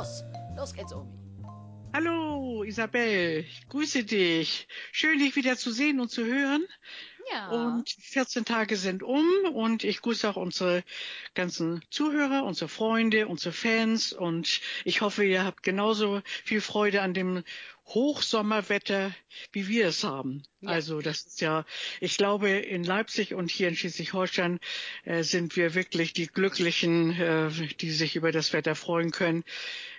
los. Los geht's, Omi. Hallo Isabel, ich grüße dich. Schön dich wieder zu sehen und zu hören. Ja. Und 14 Tage sind um und ich grüße auch unsere ganzen Zuhörer, unsere Freunde, unsere Fans und ich hoffe, ihr habt genauso viel Freude an dem Hochsommerwetter, wie wir es haben. Ja. Also das ist ja, ich glaube, in Leipzig und hier in Schleswig-Holstein äh, sind wir wirklich die Glücklichen, äh, die sich über das Wetter freuen können.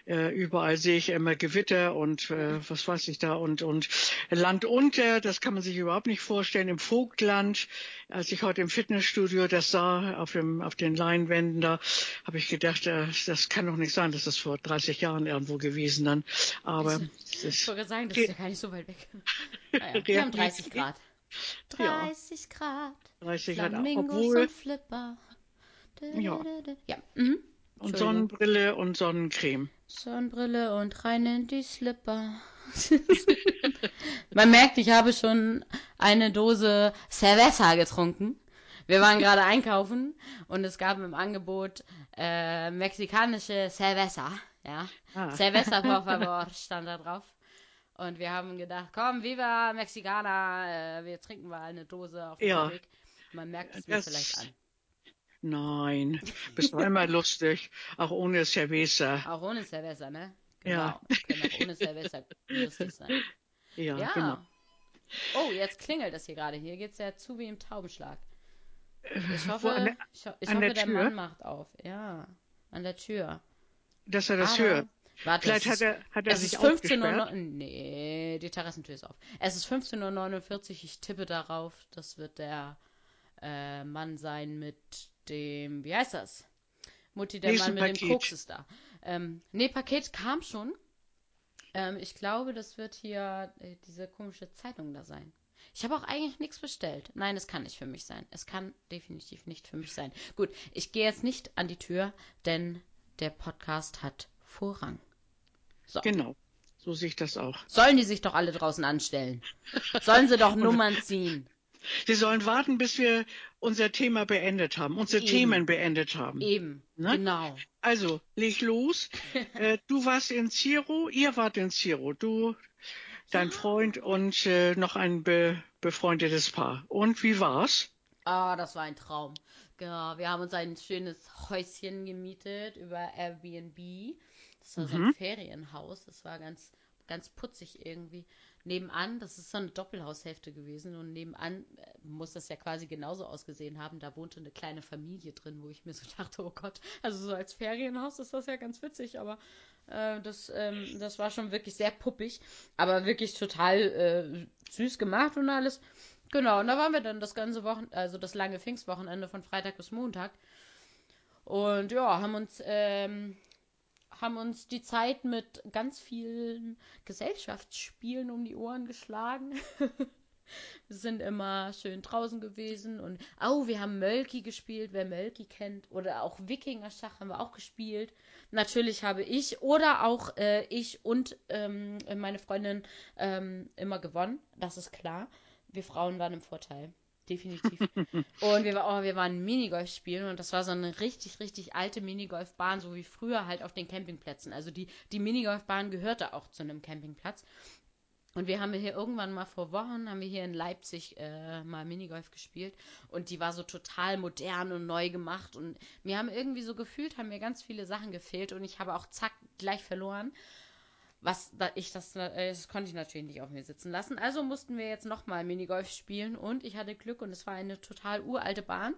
Äh, überall sehe ich immer Gewitter und äh, was weiß ich da und und Land unter, das kann man sich überhaupt nicht vorstellen. Im Vogtland, als ich heute im Fitnessstudio das sah auf dem auf den Leinwänden da, habe ich gedacht, äh, das kann doch nicht sein, das ist vor 30 Jahren irgendwo gewesen dann. Aber es Ich ist wollte sagen, das ist ja gar nicht so weit weg. Naja, wir haben 30 Grad. Ja. 30 Grad. 30 Grad, Flamingos obwohl und Flipper. Ja. Ja. Mhm. Und. Sonnenbrille und Sonnencreme. Sonnenbrille und rein in die Slipper. Man merkt, ich habe schon eine Dose Cerveza getrunken. Wir waren gerade einkaufen und es gab im Angebot äh, mexikanische Cerveza. Ja. Ah. Cerveza, por favor, stand da drauf. Und wir haben gedacht, komm, viva Mexicana, äh, wir trinken mal eine Dose auf dem Ja. Weg. Man merkt es mir Das- vielleicht an. Nein, bist doch immer lustig, auch ohne Cerveza. Auch ohne Cerveza, ne? Ja. Genau. Können auch ohne Cerveza lustig sein. Ja, Ja. genau. Oh, jetzt klingelt es hier gerade. Hier geht's ja zu wie im Taubenschlag. Ich Wo, hoffe, an der- ich, ich hoffe der? Mann macht auf. Ja, an der Tür. Dass er das Aber- hört. Warte, Vielleicht es hat ist, er, hat er es sich ist 15 Uhr. Nee, die Terrassentür ist auf. Es ist 15.49 Uhr. Ich tippe darauf, das wird der äh, Mann sein mit dem, wie heißt das? Mutti, der Mann mit dem. Koks ist da. Ähm, nee, Paket kam schon. Ähm, ich glaube, das wird hier äh, diese komische Zeitung da sein. Ich habe auch eigentlich nichts bestellt. Nein, es kann nicht für mich sein. Es kann definitiv nicht für mich sein. Gut, ich gehe jetzt nicht an die Tür, denn der Podcast hat Vorrang. So. Genau, so sehe ich das auch. Sollen die sich doch alle draußen anstellen? Sollen sie doch Nummern ziehen? Sie sollen warten, bis wir unser Thema beendet haben, unsere Eben. Themen beendet haben. Eben. Ne? Genau. Also, leg los. äh, du warst in Ziro, ihr wart in Ziro, du, dein Freund und äh, noch ein be befreundetes Paar. Und wie war's? Ah, das war ein Traum. Genau, wir haben uns ein schönes Häuschen gemietet über Airbnb. Das war so ein Mhm. Ferienhaus. Das war ganz, ganz putzig irgendwie. Nebenan, das ist so eine Doppelhaushälfte gewesen und nebenan äh, muss das ja quasi genauso ausgesehen haben. Da wohnte eine kleine Familie drin, wo ich mir so dachte, oh Gott, also so als Ferienhaus ist das ja ganz witzig, aber äh, das, ähm, das war schon wirklich sehr puppig, aber wirklich total äh, süß gemacht und alles. Genau, und da waren wir dann das ganze Wochen, also das lange Pfingstwochenende von Freitag bis Montag. Und ja, haben uns, ähm, haben uns die Zeit mit ganz vielen Gesellschaftsspielen um die Ohren geschlagen. wir sind immer schön draußen gewesen und, oh, wir haben Mölki gespielt, wer Mölki kennt. Oder auch Wikinger-Schach haben wir auch gespielt. Natürlich habe ich oder auch äh, ich und ähm, meine Freundin ähm, immer gewonnen, das ist klar. Wir Frauen waren im Vorteil. Definitiv. und wir, oh, wir waren Minigolf spielen und das war so eine richtig, richtig alte Minigolfbahn, so wie früher halt auf den Campingplätzen. Also die, die Minigolfbahn gehörte auch zu einem Campingplatz. Und wir haben hier irgendwann mal vor Wochen, haben wir hier in Leipzig äh, mal Minigolf gespielt und die war so total modern und neu gemacht und mir haben irgendwie so gefühlt, haben mir ganz viele Sachen gefehlt und ich habe auch zack gleich verloren. Was da ich das, äh, das konnte ich natürlich nicht auf mir sitzen lassen. Also mussten wir jetzt nochmal Minigolf spielen und ich hatte Glück und es war eine total uralte Bahn.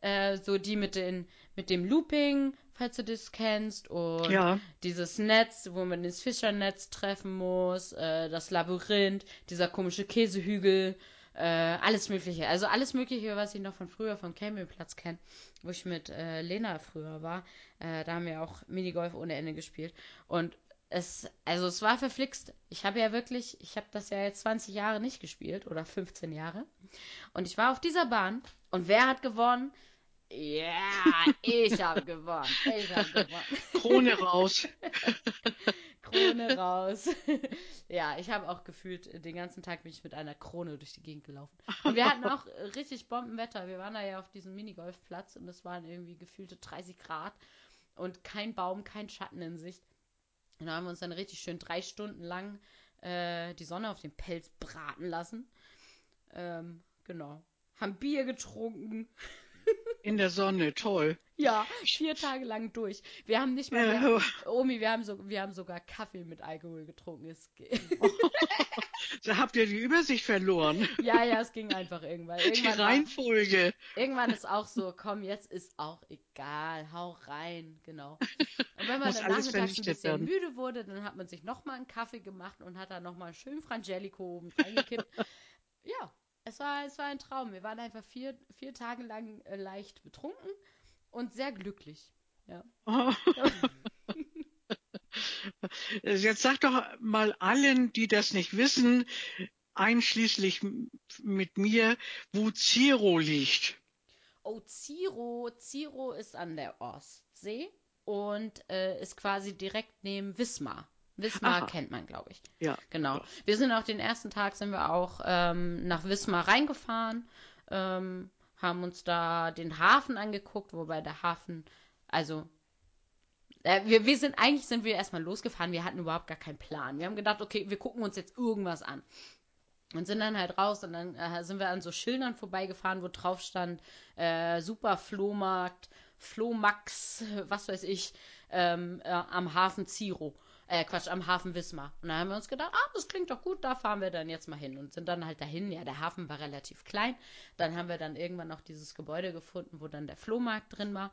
Äh, so die mit, den, mit dem Looping, falls du das kennst. Und Ja. dieses Netz, wo man das Fischernetz treffen muss, äh, das Labyrinth, dieser komische Käsehügel, äh, alles Mögliche. Also alles Mögliche, was ich noch von früher vom Campingplatz kenne, wo ich mit äh, Lena früher war. Äh, da haben wir auch Minigolf ohne Ende gespielt. Und es, also es war verflixt. Ich habe ja wirklich, ich habe das ja jetzt 20 Jahre nicht gespielt oder 15 Jahre. Und ich war auf dieser Bahn und wer hat gewonnen? Ja, ich habe gewonnen. Ich habe gewonnen. Krone raus. Krone raus. ja, ich habe auch gefühlt, den ganzen Tag bin ich mit einer Krone durch die Gegend gelaufen. Und wir hatten auch richtig Bombenwetter. Wir waren da ja auf diesem Minigolfplatz und es waren irgendwie gefühlte 30 Grad und kein Baum, kein Schatten in Sicht. Und da haben wir uns dann richtig schön drei Stunden lang äh, die Sonne auf den Pelz braten lassen. Ähm, genau. Haben Bier getrunken. In der Sonne, toll. Ja, vier Tage lang durch. Wir haben nicht mal mehr. Omi, wir haben, so, wir haben sogar Kaffee mit Alkohol getrunken. Es, ge- Da habt ihr die Übersicht verloren. ja, ja, es ging einfach irgendwann. Die Irgendwann, war, Reihenfolge. irgendwann ist auch so, komm, jetzt ist auch egal, hau rein, genau. Und wenn man Muss dann nachmittags ein bisschen werden. müde wurde, dann hat man sich nochmal einen Kaffee gemacht und hat dann nochmal schön Frangelico oben reingekippt. ja, es war, es war ein Traum. Wir waren einfach vier, vier Tage lang äh, leicht betrunken und sehr glücklich. Ja. Oh. Jetzt sag doch mal allen, die das nicht wissen, einschließlich mit mir, wo Ziro liegt. Oh, Ziro. Ziro ist an der Ostsee und äh, ist quasi direkt neben Wismar. Wismar Aha. kennt man, glaube ich. Ja. Genau. Ja. Wir sind auch den ersten Tag sind wir auch ähm, nach Wismar reingefahren, ähm, haben uns da den Hafen angeguckt, wobei der Hafen, also äh, wir, wir sind eigentlich sind wir erstmal losgefahren, wir hatten überhaupt gar keinen Plan. Wir haben gedacht, okay, wir gucken uns jetzt irgendwas an. Und sind dann halt raus und dann äh, sind wir an so Schildern vorbeigefahren, wo drauf stand, äh, super Flohmarkt, Flohmax, was weiß ich, ähm, äh, am Hafen Ziro. Äh, Quatsch, am Hafen Wismar. Und dann haben wir uns gedacht, ah, das klingt doch gut, da fahren wir dann jetzt mal hin. Und sind dann halt dahin. Ja, der Hafen war relativ klein. Dann haben wir dann irgendwann noch dieses Gebäude gefunden, wo dann der Flohmarkt drin war.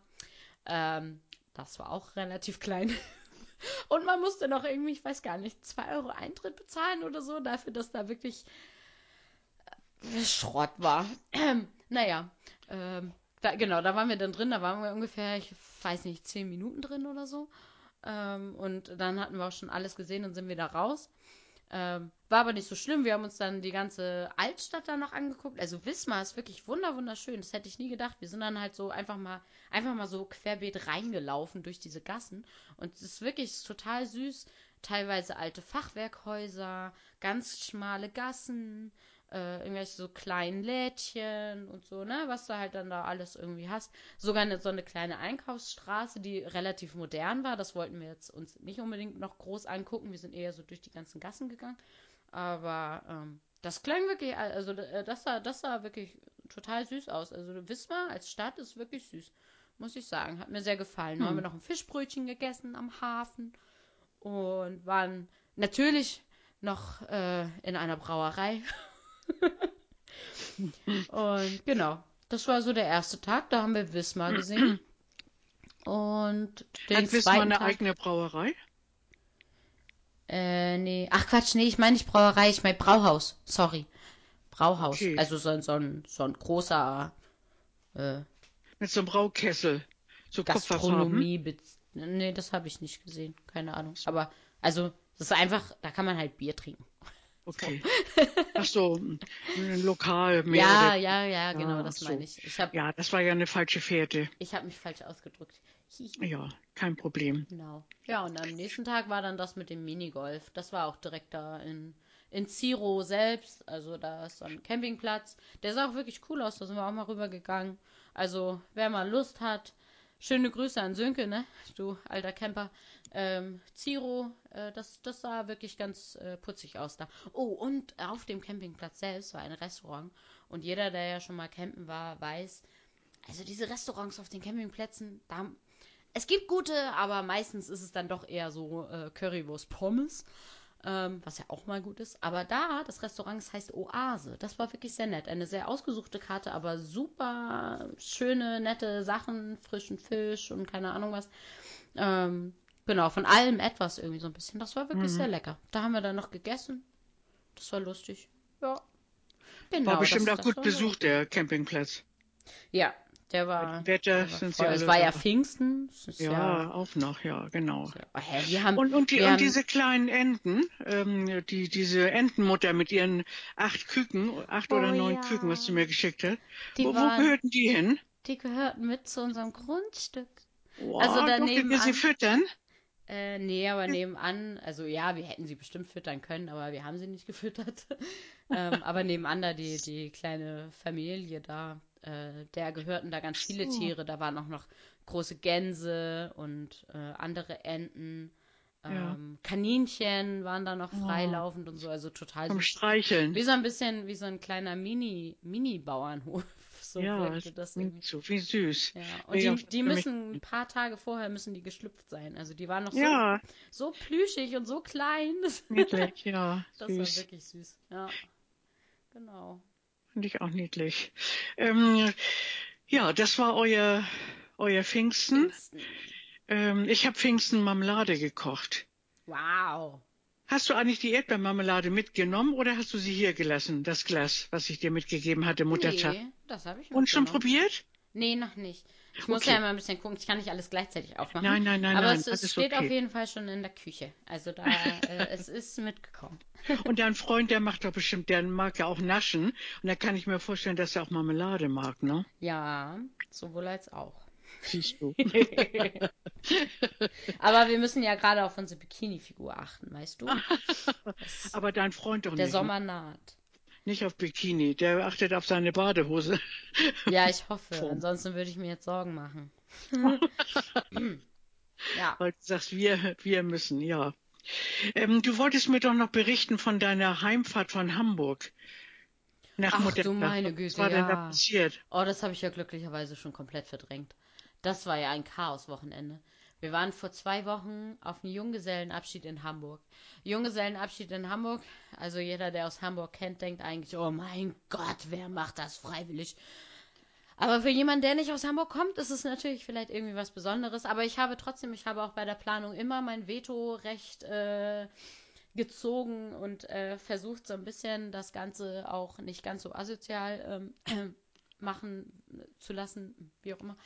Ähm, das war auch relativ klein. Und man musste noch irgendwie, ich weiß gar nicht, 2 Euro Eintritt bezahlen oder so, dafür, dass da wirklich äh, Schrott war. Naja, ähm, da, genau, da waren wir dann drin, da waren wir ungefähr, ich weiß nicht, 10 Minuten drin oder so. Ähm, und dann hatten wir auch schon alles gesehen und sind wieder raus. Ähm, war aber nicht so schlimm. Wir haben uns dann die ganze Altstadt da noch angeguckt. Also Wismar ist wirklich wunder wunderschön. Das hätte ich nie gedacht. Wir sind dann halt so einfach mal einfach mal so querbeet reingelaufen durch diese Gassen und es ist wirklich total süß. Teilweise alte Fachwerkhäuser, ganz schmale Gassen, äh, irgendwelche so kleinen Lädchen und so, ne, was du halt dann da alles irgendwie hast. Sogar eine, so eine kleine Einkaufsstraße, die relativ modern war. Das wollten wir jetzt uns nicht unbedingt noch groß angucken. Wir sind eher so durch die ganzen Gassen gegangen. Aber ähm, das klang wirklich, also äh, das sah, das sah wirklich total süß aus. Also Wismar als Stadt ist wirklich süß, muss ich sagen. Hat mir sehr gefallen. Dann haben wir noch ein Fischbrötchen gegessen am Hafen und waren natürlich noch äh, in einer Brauerei. Und genau, das war so der erste Tag. Da haben wir Wismar gesehen. Und den Hat Wismar eine Tag, eigene Brauerei? Äh, nee. Ach Quatsch, nee, ich meine nicht Brauerei, ich meine Brauhaus. Sorry. Brauhaus. Okay. Also so, ein- so, ein, so ein großer äh, Mit so einem Braukessel. So. Gastronomie. Nee, das habe ich nicht gesehen. Keine Ahnung. Aber, also, das ist einfach, da kann man halt Bier trinken. Okay. Ach so, ein Lokal mehr. Ja, oder- ja, ja, genau, Ah, das so. meine ich. Ich habe Ja, das war ja eine falsche Fährte. ich hab mich falsch ausgedrückt. Ja, kein Problem. Genau. Ja, und am nächsten Tag war dann das mit dem Minigolf. Das war auch direkt da in, in Ziro selbst. Also da ist so ein Campingplatz. Der sah auch wirklich cool aus. Da sind wir auch mal rübergegangen. Also wer mal Lust hat, schöne Grüße an Sönke, ne? Du alter Camper. Ähm, Ziro, äh, das, das sah wirklich ganz äh, putzig aus da. Oh, und auf dem Campingplatz selbst war ein Restaurant. Und jeder, der ja schon mal campen war, weiß, also diese Restaurants auf den Campingplätzen, da es gibt gute, aber meistens ist es dann doch eher so äh, Currywurst Pommes, ähm, was ja auch mal gut ist. Aber da, das Restaurant das heißt Oase. Das war wirklich sehr nett. Eine sehr ausgesuchte Karte, aber super schöne, nette Sachen, frischen Fisch und keine Ahnung was. Ähm, genau, von allem etwas irgendwie so ein bisschen. Das war wirklich sehr lecker. Da haben wir dann noch gegessen. Das war lustig. Ja. Genau, War bestimmt das, auch das gut besucht, der Campingplatz. Ja, der war. Wetter sind sie alle Es war ja. Pfingsten. Ja, ja auch noch, ja, genau. Oh, hä, wir haben, Und, und, die, wir und haben, diese kleinen Enten, ähm, die, diese Entenmutter mit ihren acht Küken, acht Oh oder neun ja. Küken, was du mir geschickt hast, Die wo, wo waren- gehörten die hin? die gehörten mit zu unserem Grundstück. Wow, Also daneben ihr sie füttern? Äh, nee, aber nebenan, also ja, wir hätten sie bestimmt füttern können, aber wir haben sie nicht gefüttert. ähm, aber nebenan da die, die kleine Familie da, äh, der gehörten da ganz viele so. Tiere. Da waren auch noch große Gänse und äh, andere Enten. Ja. Ähm, Kaninchen waren da noch Oh. freilaufend und so, also total Vom süß. Streicheln. Wie so ein bisschen, wie so ein kleiner Mini, Mini-Bauernhof. So ja, wirkte das irgendwie. so wie süß. Ja, und Mega die, die müssen ein paar Tage vorher müssen die geschlüpft sein. Also die waren noch so, Ja, so plüschig und so klein. Das, niedlich, ja, das war süß. wirklich süß. Ja. Genau. Finde ich auch niedlich. Ähm, ja, das war euer, euer Pfingsten. Pfingsten. Ähm, ich habe Pfingsten Marmelade gekocht. Wow. Hast du eigentlich die Erdbeermarmelade mitgenommen oder hast du sie hier gelassen, das Glas, was ich dir mitgegeben hatte, Muttertag? Nee, das habe ich Und schon probiert? Nee, noch nicht. Ich muss Okay. ja immer ein bisschen gucken. Ich kann nicht alles gleichzeitig aufmachen. Nein, nein, nein, Aber nein, es, es steht okay. auf jeden Fall schon in der Küche. Also da, äh, es ist mitgekommen. Und dein Freund, der macht doch bestimmt, der mag ja auch naschen. Und da kann ich mir vorstellen, dass er auch Marmelade mag, ne? Ja, sowohl als auch. Siehst du. Aber wir müssen ja gerade auf unsere Bikini-Figur achten, weißt du? Das, Aber dein Freund doch der nicht. Sommer naht. Nicht auf Bikini. Der achtet auf seine Badehose. Ja, ich hoffe. Form. Ansonsten würde ich mir jetzt Sorgen machen. ja. Weil du sagst, wir, wir müssen, ja. Ähm, du wolltest mir doch noch berichten von deiner Heimfahrt von Hamburg. Nach Ach du Muttertag. meine Was Güte, war denn da ja. passiert? Oh, das habe ich ja glücklicherweise schon komplett verdrängt. Das war ja ein Chaos-Wochenende. Wir waren vor zwei Wochen auf einem Junggesellenabschied in Hamburg. Junggesellenabschied in Hamburg, also jeder, der aus Hamburg kennt, denkt eigentlich, oh mein Gott, wer macht das freiwillig? Aber für jemanden, der nicht aus Hamburg kommt, ist es natürlich vielleicht irgendwie was Besonderes. Aber ich habe trotzdem, ich habe auch bei der Planung immer mein Vetorecht äh, gezogen und äh, versucht so ein bisschen das Ganze auch nicht ganz so asozial ähm, machen zu lassen, wie auch immer.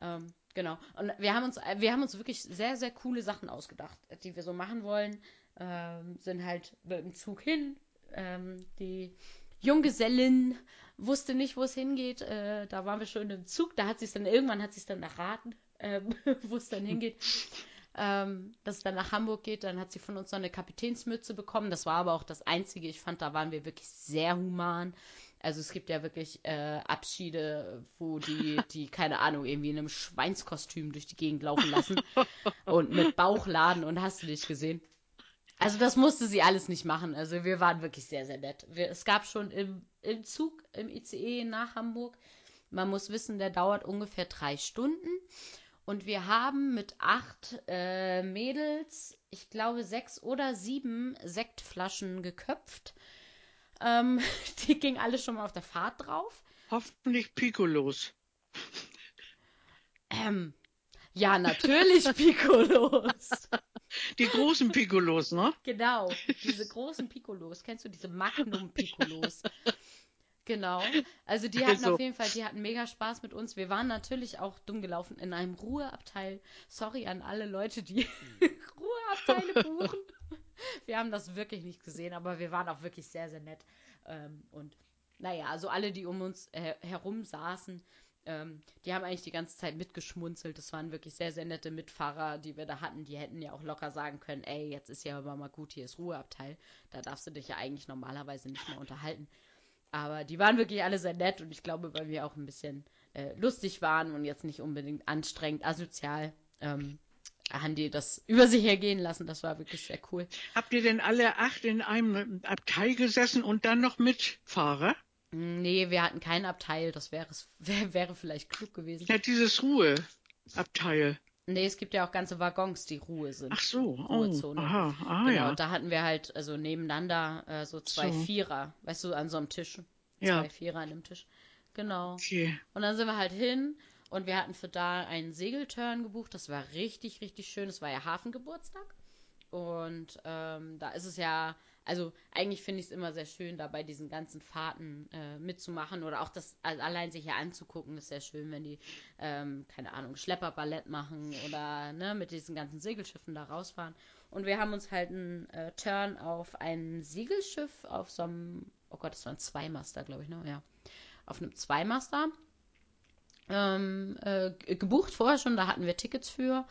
Ähm, genau. Und wir haben uns, äh, wir haben uns wirklich sehr, sehr coole Sachen ausgedacht, die wir so machen wollen. Ähm, sind halt dem Zug hin. Ähm, die Junggesellin wusste nicht, wo es hingeht. Äh, da waren wir schon im Zug. Da hat sie es dann irgendwann hat sie es dann erraten, ähm, wo es dann hingeht. Ähm, dass es dann nach Hamburg geht. Dann hat sie von uns noch eine Kapitänsmütze bekommen. Das war aber auch das Einzige. Ich fand, da waren wir wirklich sehr human. Also es gibt ja wirklich äh, Abschiede, wo die, die, keine Ahnung, irgendwie in einem Schweinskostüm durch die Gegend laufen lassen und mit Bauchladen und hast du nicht gesehen. Also das musste sie alles nicht machen. Also wir waren wirklich sehr, sehr nett. Wir, es gab schon im, im Zug, im ICE nach Hamburg, man muss wissen, der dauert ungefähr drei Stunden. Und wir haben mit acht äh, Mädels, ich glaube sechs oder sieben Sektflaschen geköpft. Ähm, die gingen alle schon mal auf der Fahrt drauf. Hoffentlich Piccolos. Ähm, ja, natürlich Piccolos. Die großen Piccolos, ne? Genau, diese großen Piccolos. Kennst du diese Magnum Piccolos? Genau. Also die hatten Also. auf jeden Fall, die hatten mega Spaß mit uns. Wir waren natürlich auch dumm gelaufen in einem Ruheabteil. Sorry an alle Leute, die Ruheabteile buchen. Wir haben das wirklich nicht gesehen, aber wir waren auch wirklich sehr, sehr nett. Ähm, und naja, also alle, die um uns äh, herum saßen, ähm, die haben eigentlich die ganze Zeit mitgeschmunzelt. Das waren wirklich sehr, sehr nette Mitfahrer, die wir da hatten. Die hätten ja auch locker sagen können, ey, jetzt ist ja aber mal gut, hier ist Ruheabteil. Da darfst du dich ja eigentlich normalerweise nicht mehr unterhalten. Aber die waren wirklich alle sehr nett und ich glaube, weil wir auch ein bisschen äh, lustig waren und jetzt nicht unbedingt anstrengend, asozial, ähm, haben die das über sich hergehen lassen. Das war wirklich sehr cool. Habt ihr denn alle acht in einem Abteil gesessen und dann noch Mitfahrer? Nee, wir hatten kein Abteil. Das wäre, wär, wäre vielleicht klug gewesen. Ja, dieses Ruheabteil. Nee, es gibt ja auch ganze Waggons, die Ruhe sind. Ach so, oh, Ruhezone. aha, ah genau, ja. und da hatten wir halt also nebeneinander äh, so zwei So. Vierer, weißt du, an so einem Tisch. Ja. Zwei Vierer an dem Tisch. Genau. Okay. Und dann sind wir halt hin und wir hatten für da einen Segelturn gebucht. Das war richtig, richtig schön. Es war ja Hafengeburtstag. Und ähm, da ist es ja, also eigentlich finde ich es immer sehr schön, da bei diesen ganzen Fahrten äh, mitzumachen oder auch das allein sich hier anzugucken, ist sehr schön, wenn die, ähm, keine Ahnung, Schlepperballett machen oder ne, mit diesen ganzen Segelschiffen da rausfahren. Und wir haben uns halt einen äh, Turn auf ein Segelschiff, auf so einem, oh Gott, das war ein Zweimaster, glaube ich, ne? Ja. Auf einem Zweimaster ähm, äh, gebucht vorher schon, da hatten wir Tickets für.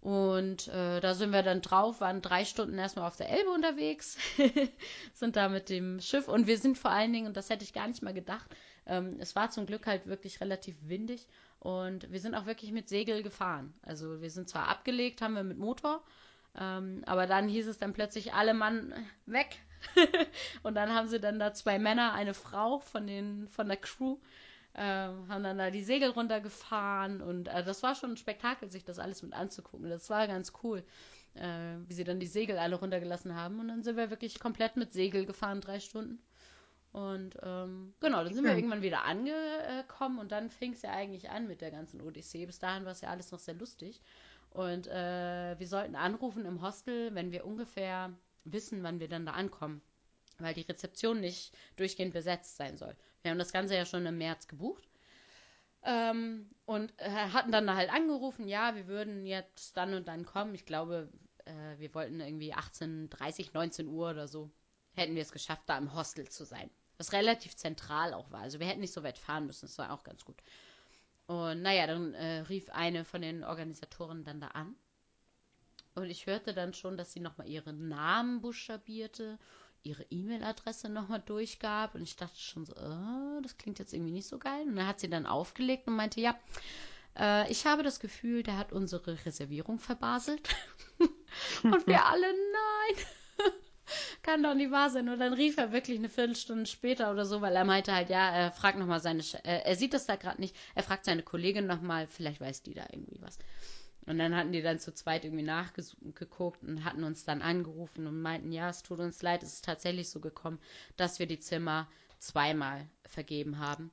Und äh, da sind wir dann drauf, waren drei Stunden erstmal auf der Elbe unterwegs, sind da mit dem Schiff und wir sind vor allen Dingen, und das hätte ich gar nicht mal gedacht, ähm, es war zum Glück halt wirklich relativ windig und wir sind auch wirklich mit Segel gefahren. Also wir sind zwar abgelegt, haben wir mit Motor, ähm, aber dann hieß es dann plötzlich alle Mann weg. und dann haben sie dann da zwei Männer, eine Frau von den von der Crew äh, haben dann da die Segel runtergefahren und äh, das war schon ein Spektakel, sich das alles mit anzugucken. Das war ganz cool, äh, wie sie dann die Segel alle runtergelassen haben und dann sind wir wirklich komplett mit Segel gefahren, drei Stunden. Und ähm, genau, dann sind wir irgendwann wieder angekommen und dann fing es ja eigentlich an mit der ganzen Odyssee. Bis dahin war es ja alles noch sehr lustig. Und äh, wir sollten anrufen im Hostel, wenn wir ungefähr wissen, wann wir dann da ankommen weil die Rezeption nicht durchgehend besetzt sein soll. Wir haben das Ganze ja schon im März gebucht. Ähm, und äh, hatten dann halt angerufen, ja, wir würden jetzt dann und dann kommen. Ich glaube, äh, wir wollten irgendwie 18, 30, 19 Uhr oder so. Hätten wir es geschafft, da im Hostel zu sein. Was relativ zentral auch war. Also wir hätten nicht so weit fahren müssen. Das war auch ganz gut. Und naja, dann äh, rief eine von den Organisatoren dann da an. Und ich hörte dann schon, dass sie nochmal ihren Namen buchstabierte ihre E-Mail-Adresse nochmal durchgab. Und ich dachte schon so, äh, das klingt jetzt irgendwie nicht so geil. Und dann hat sie dann aufgelegt und meinte, ja, äh, ich habe das Gefühl, der hat unsere Reservierung verbaselt. und wir alle, nein. Kann doch nicht wahr sein. Und dann rief er wirklich eine Viertelstunde später oder so, weil er meinte halt, ja, er fragt nochmal seine, äh, er sieht das da gerade nicht, er fragt seine Kollegin nochmal, vielleicht weiß die da irgendwie was. Und dann hatten die dann zu zweit irgendwie nachgeguckt und hatten uns dann angerufen und meinten, ja, es tut uns leid, es ist tatsächlich so gekommen, dass wir die Zimmer zweimal vergeben haben,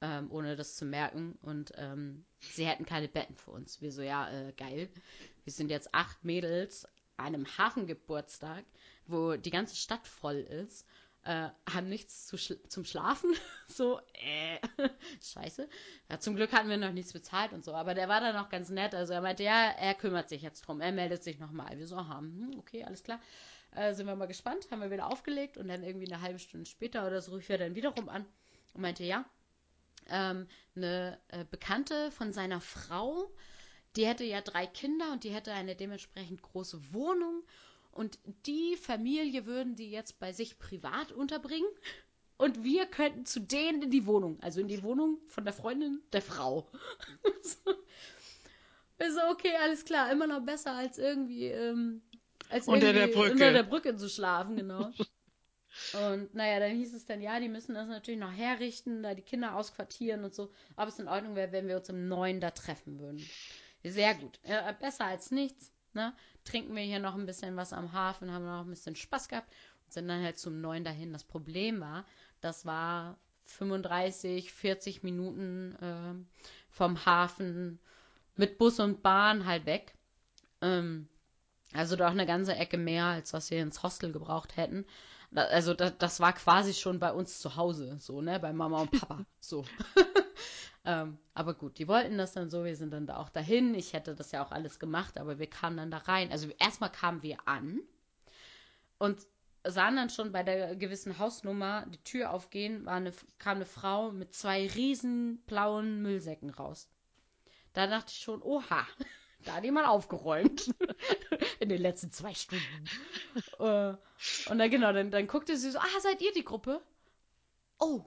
ähm, ohne das zu merken. Und ähm, sie hätten keine Betten für uns. Wir so, ja, äh, geil. Wir sind jetzt acht Mädels an einem Hafengeburtstag, wo die ganze Stadt voll ist äh, haben nichts zu schl zum Schlafen. so, äh, scheiße. Ja, zum Glück hatten wir noch nichts bezahlt und so. Aber der war dann auch ganz nett. Also er meinte, ja, er kümmert sich jetzt drum. Er meldet sich nochmal. Wir so, haben, hm, okay, alles klar. Äh, sind wir mal gespannt. Haben wir wieder aufgelegt und dann irgendwie eine halbe Stunde später oder so rief er dann wiederum an und meinte, ja, ähm, eine äh, Bekannte von seiner Frau, die hätte ja drei Kinder und die hätte eine dementsprechend große Wohnung und die Familie würden die jetzt bei sich privat unterbringen. Und wir könnten zu denen in die Wohnung. Also in die Wohnung von der Freundin der Frau. so, okay, alles klar. Immer noch besser als irgendwie, ähm, als unter irgendwie der Brücke. unter der Brücke zu schlafen, genau. Und naja, dann hieß es dann, ja, die müssen das natürlich noch herrichten, da die Kinder ausquartieren und so. Ob es in Ordnung wäre, wenn wir uns im Neuen da treffen würden. Sehr gut. Ja, besser als nichts. Ne? Trinken wir hier noch ein bisschen was am Hafen, haben noch ein bisschen Spaß gehabt und sind dann halt zum Neuen dahin. Das Problem war, das war 35, 40 Minuten äh, vom Hafen mit Bus und Bahn halt weg. Ähm, also doch eine ganze Ecke mehr, als was wir ins Hostel gebraucht hätten. Also das, das war quasi schon bei uns zu Hause, so, ne, bei Mama und Papa, so. Ähm, aber gut, die wollten das dann so, wir sind dann da auch dahin. Ich hätte das ja auch alles gemacht, aber wir kamen dann da rein. Also erstmal kamen wir an und sahen dann schon bei der gewissen Hausnummer die Tür aufgehen, eine, kam eine Frau mit zwei riesen blauen Müllsäcken raus. Da dachte ich schon, oha, da hat jemand aufgeräumt. In den letzten zwei Stunden. Äh, und dann genau, dann, dann guckte sie so, ah, seid ihr die Gruppe? Oh,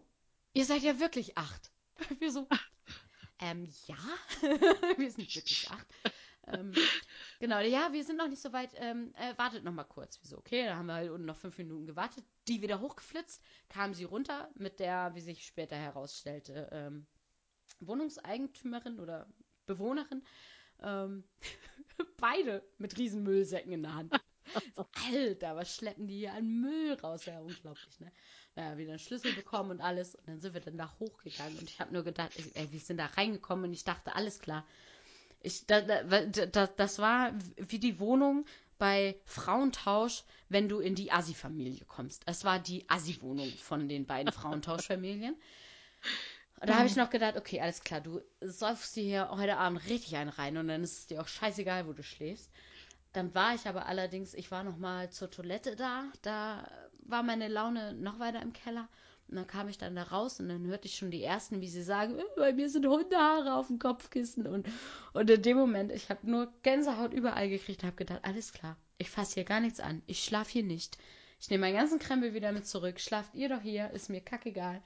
ihr seid ja wirklich acht. Wir so, ähm, ja, wir sind wirklich acht. Ähm, genau, ja, wir sind noch nicht so weit. Ähm, äh, wartet noch mal kurz. Wieso? Okay, da haben wir halt unten noch fünf Minuten gewartet. Die wieder hochgeflitzt, kam sie runter mit der, wie sich später herausstellte, ähm, Wohnungseigentümerin oder Bewohnerin. Ähm, beide mit riesen Müllsäcken in der Hand. So, Alter, was schleppen die hier an Müll raus? Ja, unglaublich, ne? Naja, wieder einen Schlüssel bekommen und alles. Und dann sind wir dann da hochgegangen. Und ich habe nur gedacht, ey, wir sind da reingekommen und ich dachte, alles klar. Ich, da, da, da, das war wie die Wohnung bei Frauentausch, wenn du in die Assi-Familie kommst. Es war die Assi-Wohnung von den beiden Frauentauschfamilien. Und da habe ich noch gedacht, okay, alles klar, du säufst dir hier heute Abend richtig einen rein und dann ist es dir auch scheißegal, wo du schläfst. Dann war ich aber allerdings, ich war noch mal zur Toilette da, da war meine Laune noch weiter im Keller. Und dann kam ich dann da raus und dann hörte ich schon die ersten, wie sie sagen, äh, bei mir sind Hundehaare auf dem Kopfkissen. Und, und in dem Moment, ich habe nur Gänsehaut überall gekriegt, habe gedacht, alles klar, ich fasse hier gar nichts an, ich schlafe hier nicht. Ich nehme meinen ganzen Krempel wieder mit zurück, schlaft ihr doch hier, ist mir kackegal.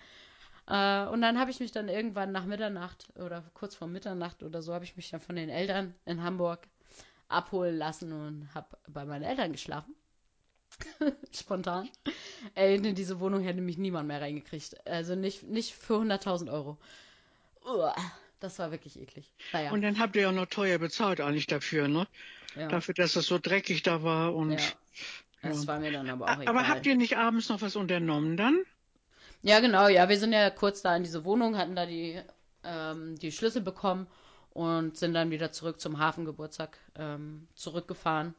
Äh, und dann habe ich mich dann irgendwann nach Mitternacht oder kurz vor Mitternacht oder so, habe ich mich dann von den Eltern in Hamburg abholen lassen und habe bei meinen Eltern geschlafen. Spontan. Ey, in diese Wohnung hätte mich niemand mehr reingekriegt. Also nicht, nicht für 100.000 Euro. Uah, das war wirklich eklig. Naja. Und dann habt ihr ja noch teuer bezahlt eigentlich dafür, ne? Ja. Dafür, dass es so dreckig da war und. Ja. Das ja. war mir dann aber auch egal. Aber habt ihr nicht abends noch was unternommen dann? Ja, genau, ja, wir sind ja kurz da in diese Wohnung, hatten da die, ähm, die Schlüssel bekommen und sind dann wieder zurück zum Hafengeburtstag ähm, zurückgefahren.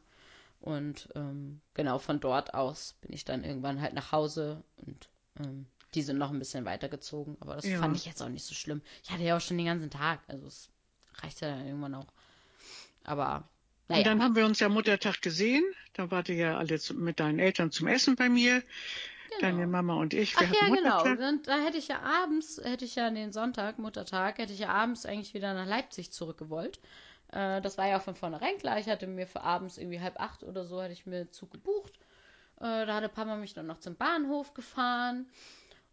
Und ähm, genau von dort aus bin ich dann irgendwann halt nach Hause und ähm, die sind noch ein bisschen weitergezogen. Aber das ja. fand ich jetzt auch nicht so schlimm. Ich hatte ja auch schon den ganzen Tag, also es reicht ja dann irgendwann auch. Aber naja. Und dann haben wir uns ja Muttertag gesehen. Da wart ihr ja alle mit deinen Eltern zum Essen bei mir. Genau. Deine Mama und ich. Ach ja, genau. Und da hätte ich ja abends, hätte ich ja den Sonntag, Muttertag, hätte ich ja abends eigentlich wieder nach Leipzig zurückgewollt. Äh, das war ja auch von vornherein klar. Ich hatte mir für abends irgendwie halb acht oder so, hatte ich mir Zug gebucht. Äh, da hatte Papa mich dann noch zum Bahnhof gefahren.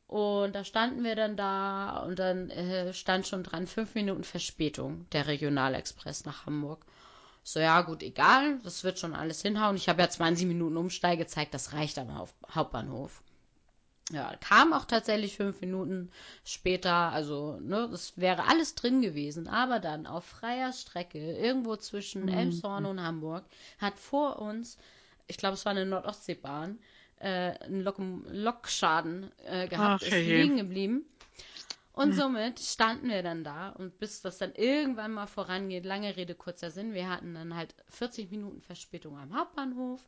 Und da standen wir dann da und dann äh, stand schon dran fünf Minuten Verspätung der Regionalexpress nach Hamburg. So, ja, gut, egal, das wird schon alles hinhauen. Ich habe ja 20 Minuten Umsteigezeit, das reicht am Hauptbahnhof. Ja, kam auch tatsächlich fünf Minuten später, also, ne, das wäre alles drin gewesen, aber dann auf freier Strecke, irgendwo zwischen mhm. Elmshorn und Hamburg, hat vor uns, ich glaube, es war eine Nordostseebahn, äh, einen Lok Lokschaden äh, gehabt, Ach, ist hey. liegen geblieben. Und somit standen wir dann da und bis das dann irgendwann mal vorangeht, lange Rede, kurzer Sinn, wir hatten dann halt 40 Minuten Verspätung am Hauptbahnhof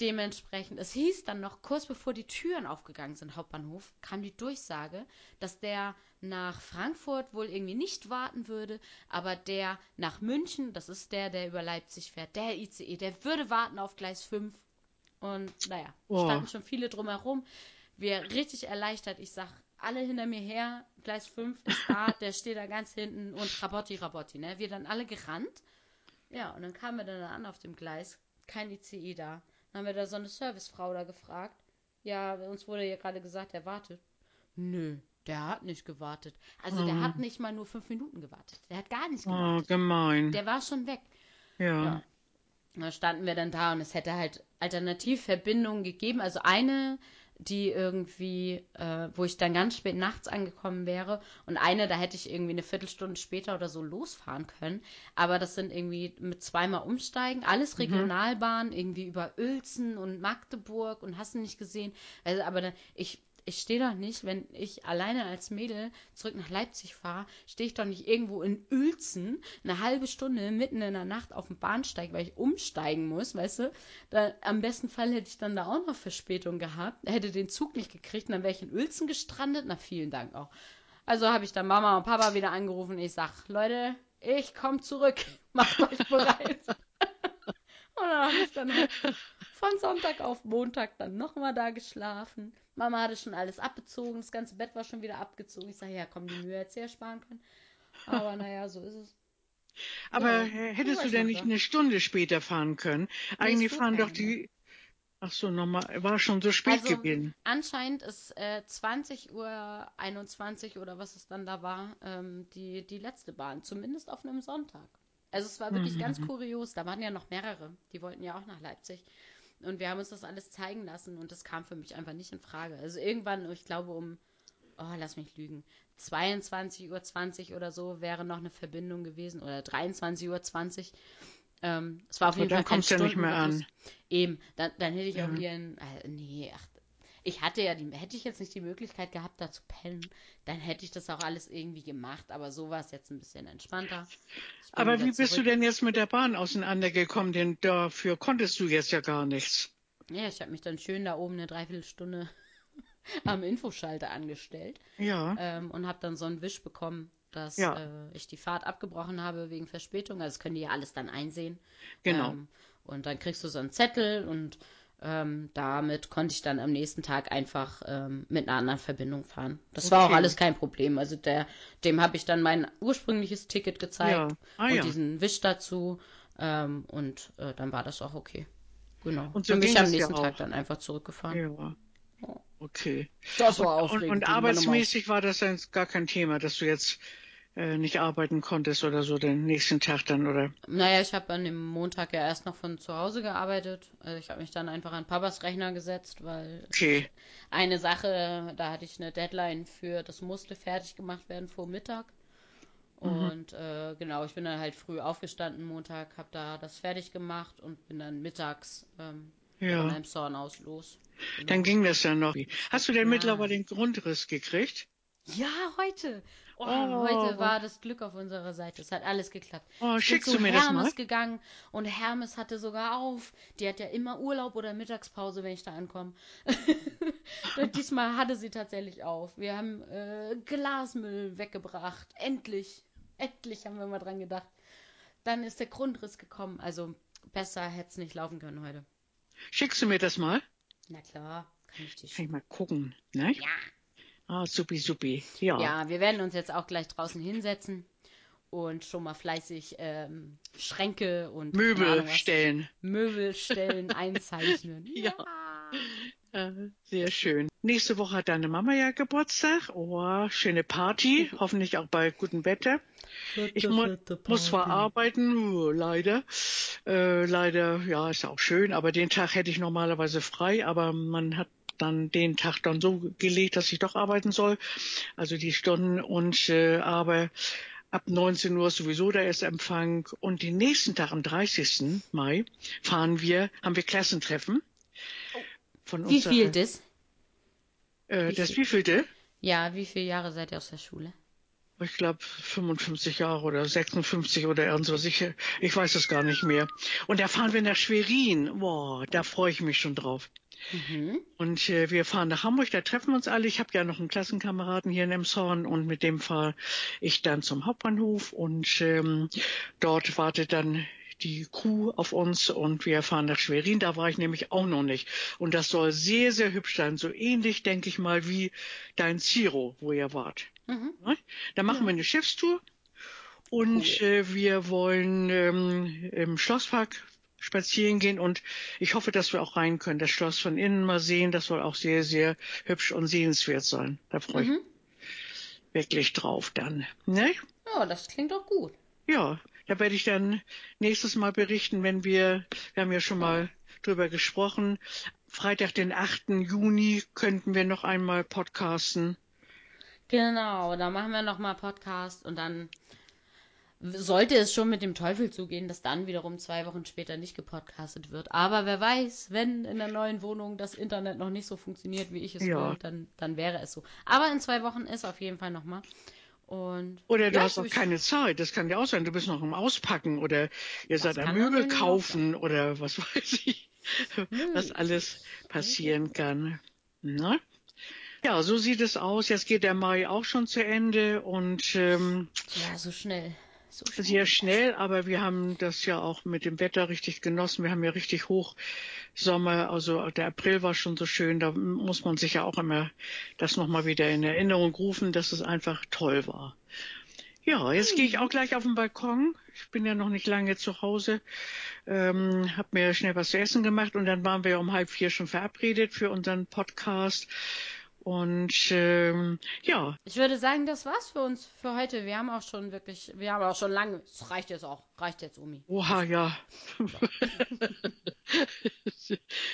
Dementsprechend, es hieß dann noch, kurz bevor die Türen aufgegangen sind, Hauptbahnhof, kam die Durchsage, dass der nach Frankfurt wohl irgendwie nicht warten würde, aber der nach München, das ist der, der über Leipzig fährt, der ICE, der würde warten auf Gleis 5. Und naja, oh. standen schon viele drumherum. Wir richtig erleichtert. Ich sag, alle hinter mir her, Gleis 5 ist da, der steht da ganz hinten und Rabotti, Rabotti, ne? Wir dann alle gerannt. Ja, und dann kamen wir dann an auf dem Gleis, kein ICE da. Dann haben wir da so eine Servicefrau da gefragt. Ja, uns wurde ja gerade gesagt, er wartet. Nö, der hat nicht gewartet. Also oh. der hat nicht mal nur fünf Minuten gewartet. Der hat gar nicht oh, gewartet. Oh, gemein. Der war schon weg. Ja. ja. Da standen wir dann da und es hätte halt Alternativverbindungen gegeben. Also eine die irgendwie, äh, wo ich dann ganz spät nachts angekommen wäre. Und eine, da hätte ich irgendwie eine Viertelstunde später oder so losfahren können. Aber das sind irgendwie mit zweimal umsteigen. Alles. Regionalbahn, mhm. irgendwie über Uelzen und Magdeburg und hast du nicht gesehen. Also, aber dann, ich ich stehe doch nicht, wenn ich alleine als Mädel zurück nach Leipzig fahre, stehe ich doch nicht irgendwo in Uelzen eine halbe Stunde mitten in der Nacht auf dem Bahnsteig, weil ich umsteigen muss, weißt du? Da, am besten Fall hätte ich dann da auch noch Verspätung gehabt, hätte den Zug nicht gekriegt und dann wäre ich in Uelzen gestrandet. Na, vielen Dank auch. Also habe ich dann Mama und Papa wieder angerufen. Ich sag, Leute, ich komme zurück. Macht euch bereit. und dann habe ich dann halt von Sonntag auf Montag dann nochmal da geschlafen. Mama hatte schon alles abgezogen, das ganze Bett war schon wieder abgezogen. Ich sage, ja, komm, die Mühe hätte sie ersparen können. Aber naja, so ist es. Aber ja, hättest du denn nicht eine Stunde später fahren können? Eigentlich fahren doch die. Ach so, nochmal, war schon so spät also, gewesen. Anscheinend ist äh, 20 Uhr 21 oder was es dann da war, ähm, die, die letzte Bahn, zumindest auf einem Sonntag. Also es war wirklich mhm. ganz kurios. Da waren ja noch mehrere, die wollten ja auch nach Leipzig. Und wir haben uns das alles zeigen lassen und das kam für mich einfach nicht in Frage. Also irgendwann, ich glaube um, oh, lass mich lügen, 22.20 Uhr oder so wäre noch eine Verbindung gewesen oder 23.20 Uhr. Ähm, es war auf jeden Fall. Dann kommst du ja nicht mehr an. Eben, dann, dann hätte ich ja. auch hier ein, äh, nee, ach, ich hatte ja die, hätte ich jetzt nicht die Möglichkeit gehabt, da zu pennen, dann hätte ich das auch alles irgendwie gemacht, aber so war es jetzt ein bisschen entspannter. Aber wie bist du denn jetzt mit der Bahn auseinandergekommen? Denn dafür konntest du jetzt ja gar nichts. Ja, ich habe mich dann schön da oben eine Dreiviertelstunde am Infoschalter angestellt. Ja. Ähm, und habe dann so einen Wisch bekommen, dass ja. äh, ich die Fahrt abgebrochen habe wegen Verspätung. Also das können die ja alles dann einsehen. Genau. Ähm, und dann kriegst du so einen Zettel und Ähm, damit konnte ich dann am nächsten Tag einfach ähm, mit einer anderen Verbindung fahren. Das okay. war auch alles kein Problem. Also der, dem habe ich dann mein ursprüngliches Ticket gezeigt ja. ah, und ja. diesen Wisch dazu. Ähm, und äh, dann war das auch okay. Genau. Und so bin ich am nächsten ja Tag dann einfach zurückgefahren. Ja. Okay. Das war aufregend. Und, und arbeitsmäßig war das gar kein Thema, dass du jetzt nicht arbeiten konntest oder so den nächsten Tag dann, oder? Naja, ich habe an dem Montag ja erst noch von zu Hause gearbeitet. Also ich habe mich dann einfach an Papas Rechner gesetzt, weil okay. eine Sache, da hatte ich eine Deadline für, das musste fertig gemacht werden vor Mittag. Mhm. Und mhm. äh, genau, ich bin dann halt früh aufgestanden Montag, habe da das fertig gemacht und bin dann mittags ähm, ja. von einem Zorn aus los. Genau. Dann ging das ja noch. Hast du denn ja. mittlerweile den Grundriss gekriegt? Ja, heute. Oh, oh, heute war das Glück auf unserer Seite. Es hat alles geklappt. Oh, ich schickst bin zu du mir Hermes das mal? gegangen und Hermes hatte sogar auf. Die hat ja immer Urlaub oder Mittagspause, wenn ich da ankomme. diesmal hatte sie tatsächlich auf. Wir haben äh, Glasmüll weggebracht. Endlich. Endlich haben wir mal dran gedacht. Dann ist der Grundriss gekommen. Also besser hätte es nicht laufen können heute. Schickst du mir das mal? Na klar, kann ich dir schicken. Kann ich mal gucken, ne? Ja. Ah, supi, supi. Ja. Ja, wir werden uns jetzt auch gleich draußen hinsetzen und schon mal fleißig ähm, Schränke und Möbel Ahnung, stellen. Möbel stellen, einzeichnen. ja. ja. Sehr schön. Nächste Woche hat deine Mama ja Geburtstag. Oh, schöne Party. Hoffentlich auch bei gutem Wetter. Ich mu muss zwar arbeiten, oh, leider. Äh, leider, ja, ist auch schön, aber den Tag hätte ich normalerweise frei, aber man hat dann den Tag dann so gelegt, dass ich doch arbeiten soll. Also die Stunden und äh, aber ab 19 Uhr sowieso der erste Empfang und den nächsten Tag am 30. Mai fahren wir, haben wir Klassentreffen. Von wie viel das? Äh, wie das wievielte? Ja, wie viele Jahre seid ihr aus der Schule? Ich glaube 55 Jahre oder 56 oder irgendwas. Ich, ich weiß es gar nicht mehr. Und da fahren wir nach Schwerin. Boah, da freue ich mich schon drauf. Mhm. Und äh, wir fahren nach Hamburg, da treffen wir uns alle. Ich habe ja noch einen Klassenkameraden hier in Emshorn und mit dem fahre ich dann zum Hauptbahnhof und ähm, dort wartet dann die Kuh auf uns und wir fahren nach Schwerin. Da war ich nämlich auch noch nicht. Und das soll sehr, sehr hübsch sein. So ähnlich, denke ich mal, wie dein Ziro, wo ihr wart. Mhm. Da machen ja. wir eine Schiffstour und cool. äh, wir wollen ähm, im Schlosspark spazieren gehen und ich hoffe, dass wir auch rein können. Das Schloss von innen mal sehen, das soll auch sehr, sehr hübsch und sehenswert sein. Da freue ich mhm. wirklich drauf dann. Ne? Ja, das klingt doch gut. Ja, da werde ich dann nächstes Mal berichten, wenn wir, wir haben ja schon mal drüber gesprochen, Freitag, den 8. Juni könnten wir noch einmal podcasten. Genau, da machen wir noch mal Podcast und dann sollte es schon mit dem Teufel zugehen, dass dann wiederum zwei Wochen später nicht gepodcastet wird. Aber wer weiß, wenn in der neuen Wohnung das Internet noch nicht so funktioniert, wie ich es ja. will, dann, dann wäre es so. Aber in zwei Wochen ist auf jeden Fall nochmal. Und oder du ja, hast auch keine Zeit, das kann ja auch sein, du bist noch im Auspacken oder ihr seid am Möbel kaufen oder was weiß ich, hm. was alles passieren kann. Na? Ne? Ja, so sieht es aus. Jetzt geht der Mai auch schon zu Ende und ähm, ja, so schnell. So schnell. Sehr schnell, aber wir haben das ja auch mit dem Wetter richtig genossen. Wir haben ja richtig Hochsommer, also der April war schon so schön. Da muss man sich ja auch immer das nochmal wieder in Erinnerung rufen, dass es einfach toll war. Ja, jetzt gehe ich auch gleich auf den Balkon. Ich bin ja noch nicht lange zu Hause. Ähm, hab mir schnell was zu essen gemacht und dann waren wir um halb vier schon verabredet für unseren Podcast. Und ähm, ja. Ich würde sagen, das war's für uns für heute. Wir haben auch schon wirklich, wir haben auch schon lange. Es reicht jetzt auch, reicht jetzt, Umi. Oha, ja.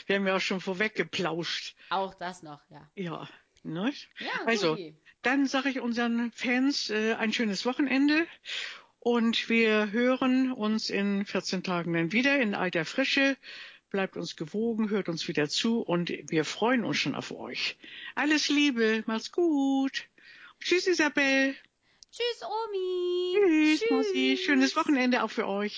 wir haben ja auch schon vorweg geplauscht. Auch das noch, ja. Ja. Ne? Ja, also, okay. dann sage ich unseren Fans äh, ein schönes Wochenende und wir hören uns in 14 Tagen dann wieder in alter Frische bleibt uns gewogen, hört uns wieder zu und wir freuen uns schon auf euch. Alles Liebe, macht's gut. Tschüss Isabel. Tschüss Omi. Tschüss, Tschüss. Mosi. Schönes Wochenende auch für euch.